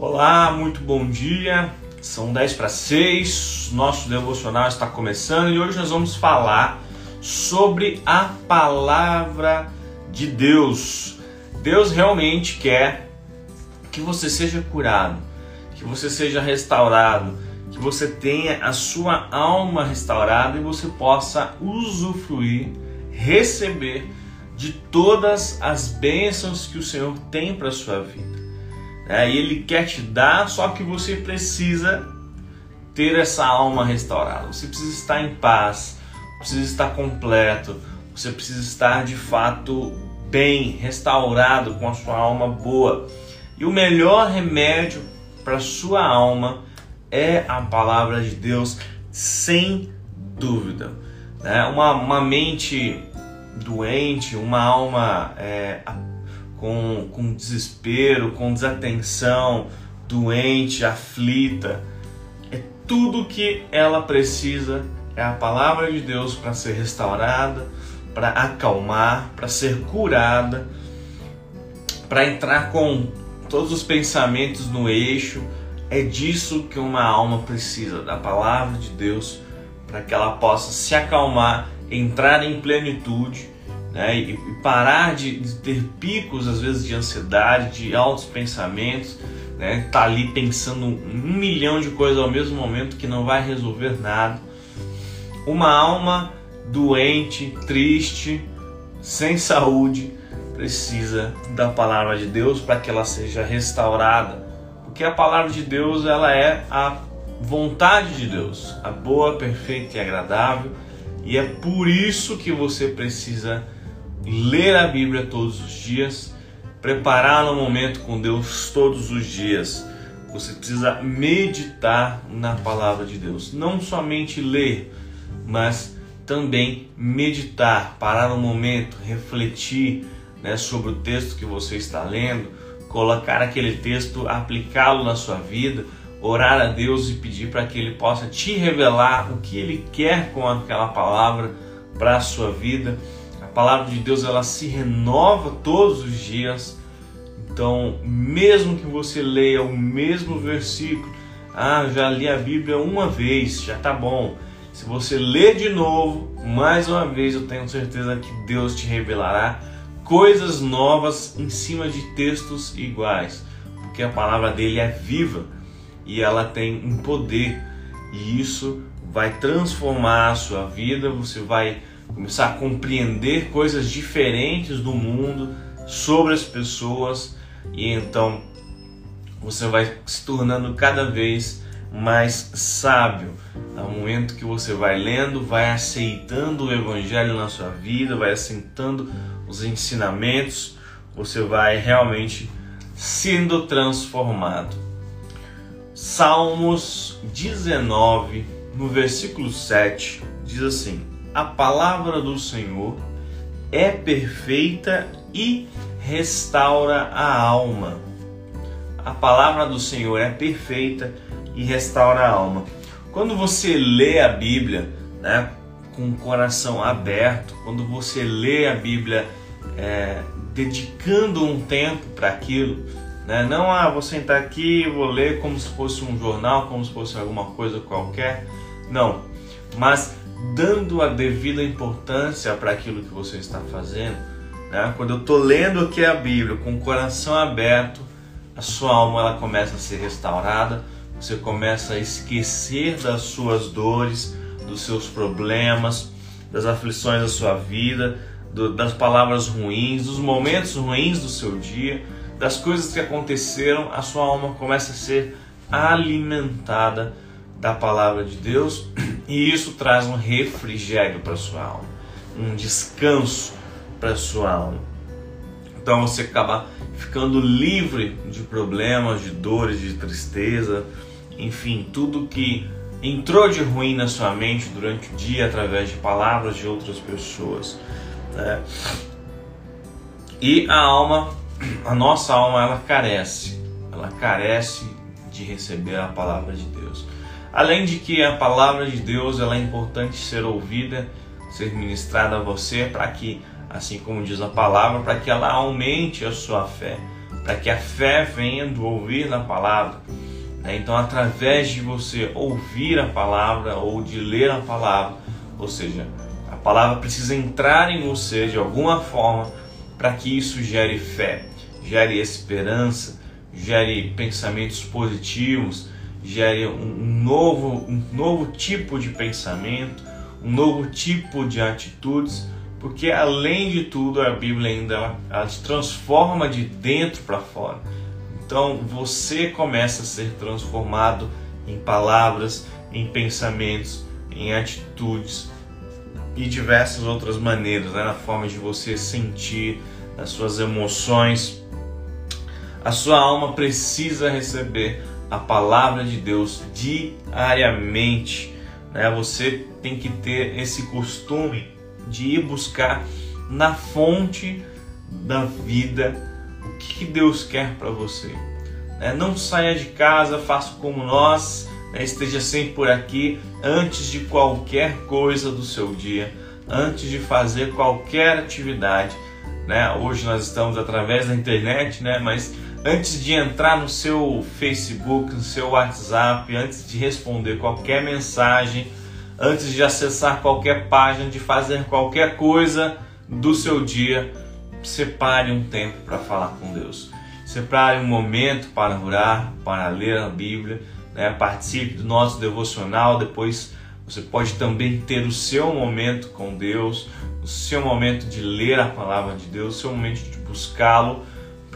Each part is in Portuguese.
Olá, muito bom dia. São 10 para 6, nosso devocional está começando e hoje nós vamos falar sobre a palavra de Deus. Deus realmente quer que você seja curado, que você seja restaurado, que você tenha a sua alma restaurada e você possa usufruir, receber de todas as bênçãos que o Senhor tem para sua vida é, e Ele quer te dar, só que você precisa ter essa alma restaurada. Você precisa estar em paz, precisa estar completo, você precisa estar de fato bem, restaurado, com a sua alma boa. E o melhor remédio para a sua alma é a palavra de Deus, sem dúvida. Né? Uma, uma mente doente, uma alma é, com, com desespero, com desatenção, doente, aflita. É tudo que ela precisa é a palavra de Deus para ser restaurada, para acalmar, para ser curada, para entrar com todos os pensamentos no eixo. É disso que uma alma precisa, da palavra de Deus, para que ela possa se acalmar, entrar em plenitude né? e, parar de, ter picos, às vezes, de ansiedade, de altos pensamentos, né? tá ali pensando um milhão de coisas ao mesmo momento que não vai resolver nada. Uma alma doente, triste, sem saúde, precisa da palavra de Deus para que ela seja restaurada. Porque a palavra de Deus ela é a vontade de Deus, a boa, perfeita e agradável, e é por isso que você precisa ler a Bíblia todos os dias, preparar um momento com Deus todos os dias. Você precisa meditar na palavra de Deus, não somente ler, mas também meditar, parar um momento, refletir né, sobre o texto que você está lendo, colocar aquele texto, aplicá-lo na sua vida, orar a Deus e pedir para que Ele possa te revelar o que Ele quer com aquela palavra para a sua vida palavra de Deus ela se renova todos os dias. Então, mesmo que você leia o mesmo versículo, ah, já li a Bíblia uma vez, já tá bom. Se você ler de novo, mais uma vez, eu tenho certeza que Deus te revelará coisas novas em cima de textos iguais, porque a palavra dele é viva e ela tem um poder, e isso vai transformar a sua vida, você vai começar a compreender coisas diferentes do mundo, sobre as pessoas, e então você vai se tornando cada vez mais sábio. Ao momento que você vai lendo, vai aceitando o Evangelho na sua vida, vai aceitando os ensinamentos, você vai realmente sendo transformado. Salmos 19, no versículo 7, diz assim: a palavra do Senhor é perfeita e restaura a alma. A palavra do Senhor é perfeita e restaura a alma. Quando você lê a Bíblia, né, com o coração aberto, quando você lê a Bíblia é, dedicando um tempo para aquilo, né, não ah, vou sentar aqui vou ler como se fosse um jornal, como se fosse alguma coisa qualquer, não, mas dando a devida importância para aquilo que você está fazendo. Né? Quando eu estou lendo aqui a Bíblia com o coração aberto, a sua alma ela começa a ser restaurada, você começa a esquecer das suas dores, dos seus problemas, das aflições da sua vida, do, das palavras ruins, dos momentos ruins do seu dia, das coisas que aconteceram, a sua alma começa a ser alimentada da palavra de Deus e isso traz um refrigério para sua alma, um descanso para sua alma. Então você acaba ficando livre de problemas, de dores, de tristeza, enfim, tudo que entrou de ruim na sua mente durante o dia através de palavras de outras pessoas. Né? E a alma, a nossa alma, ela carece, ela carece de receber a palavra de Deus. Além de que a palavra de Deus ela é importante ser ouvida, ser ministrada a você para que, assim como diz a palavra, para que ela aumente a sua fé, para que a fé venha do ouvir na palavra. Né? Então, através de você ouvir a palavra ou de ler a palavra, ou seja, a palavra precisa entrar em você de alguma forma para que isso gere fé, gere esperança, gere pensamentos positivos, gere um novo, um novo tipo de pensamento, um novo tipo de atitudes, porque além de tudo a Bíblia ainda ela, ela te transforma de dentro para fora. Então você começa a ser transformado em palavras, em pensamentos, em atitudes e diversas outras maneiras, né? na forma de você sentir, as suas emoções. A sua alma precisa receber a palavra de Deus diariamente. Né? Você tem que ter esse costume de ir buscar na fonte da vida o que Deus quer para você. Né? Não saia de casa, faça como nós, né? esteja sempre por aqui antes de qualquer coisa do seu dia, antes de fazer qualquer atividade. Né? Hoje nós estamos através da internet, né? mas antes de entrar no seu Facebook, no seu WhatsApp, antes de responder qualquer mensagem, antes de acessar qualquer página, de fazer qualquer coisa do seu dia, separe um tempo para falar com Deus. Separe um momento para orar, para ler a Bíblia, né? participe do nosso devocional. Depois você pode também ter o seu momento com Deus, o seu momento de ler a palavra de Deus, o seu momento de buscá-lo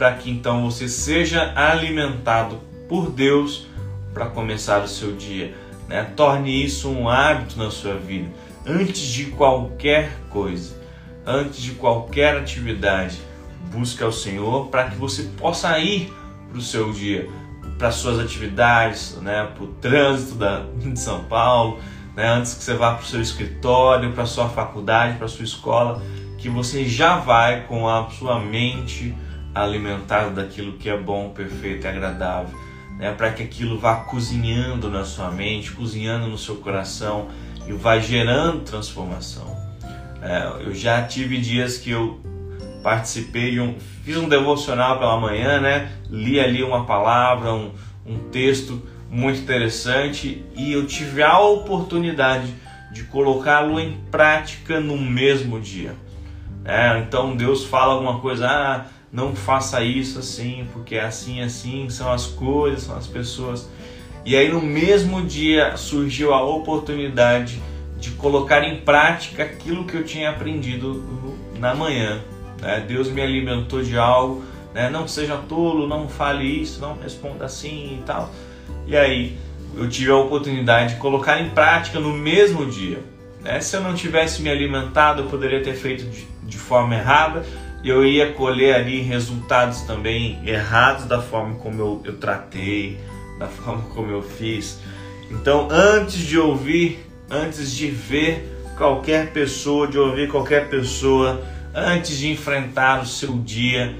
para que então você seja alimentado por Deus para começar o seu dia. Né? Torne isso um hábito na sua vida. Antes de qualquer coisa, antes de qualquer atividade, busque ao Senhor para que você possa ir para o seu dia, para suas atividades, né? para o trânsito da, de São Paulo, né? antes que você vá para o seu escritório, para a sua faculdade, para a sua escola, que você já vai com a sua mente alimentado daquilo que é bom, perfeito e agradável, né? para que aquilo vá cozinhando na sua mente, cozinhando no seu coração e vá gerando transformação. É, eu já tive dias que eu participei de um, fiz um devocional pela manhã, né? Li ali uma palavra, um, um texto muito interessante e eu tive a oportunidade de colocá-lo em prática no mesmo dia. É, então Deus fala alguma coisa, ah, não faça isso assim, porque é assim, assim, são as coisas, são as pessoas. E aí no mesmo dia surgiu a oportunidade de colocar em prática aquilo que eu tinha aprendido na manhã. Né? Deus me alimentou de algo, né? não seja tolo, não fale isso, não responda assim e tal. E aí eu tive a oportunidade de colocar em prática no mesmo dia. Né? Se eu não tivesse me alimentado, eu poderia ter feito de, de forma errada, eu ia colher ali resultados também errados da forma como eu, eu tratei, da forma como eu fiz. Então, antes de ouvir, antes de ver qualquer pessoa, de ouvir qualquer pessoa, antes de enfrentar o seu dia,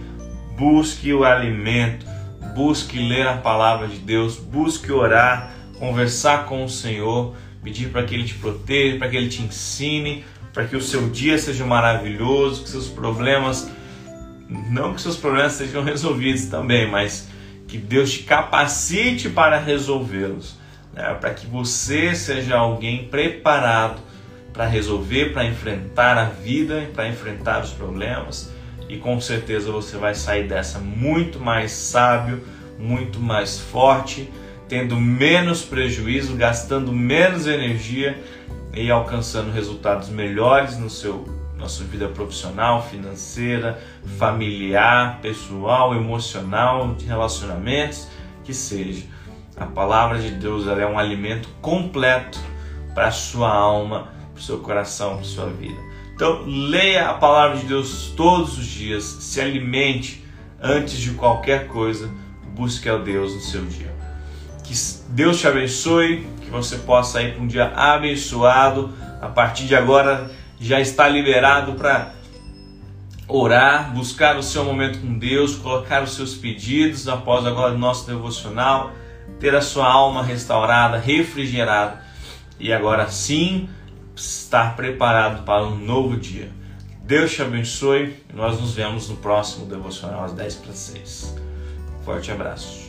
busque o alimento, busque ler a palavra de Deus, busque orar, conversar com o Senhor, pedir para que Ele te proteja, para que Ele te ensine, para que o seu dia seja maravilhoso, que seus problemas, não que seus problemas sejam resolvidos também, mas que Deus te capacite para resolvê-los, né? para que você seja alguém preparado para resolver, para enfrentar a vida, para enfrentar os problemas e com certeza você vai sair dessa muito mais sábio, muito mais forte, tendo menos prejuízo, gastando menos energia e alcançando resultados melhores no seu na sua vida profissional, financeira, familiar, pessoal, emocional, de relacionamentos, que seja. A palavra de Deus é um alimento completo para a sua alma, para o seu coração, para a sua vida. Então, leia a palavra de Deus todos os dias, se alimente antes de qualquer coisa, busque ao Deus no seu dia. Que Deus te abençoe, que você possa ir para um dia abençoado. A partir de agora já está liberado para orar, buscar o seu momento com Deus, colocar os seus pedidos após agora o nosso devocional, ter a sua alma restaurada, refrigerada e agora sim estar preparado para um novo dia. Deus te abençoe e nós nos vemos no próximo devocional às 10 para 6. Forte abraço.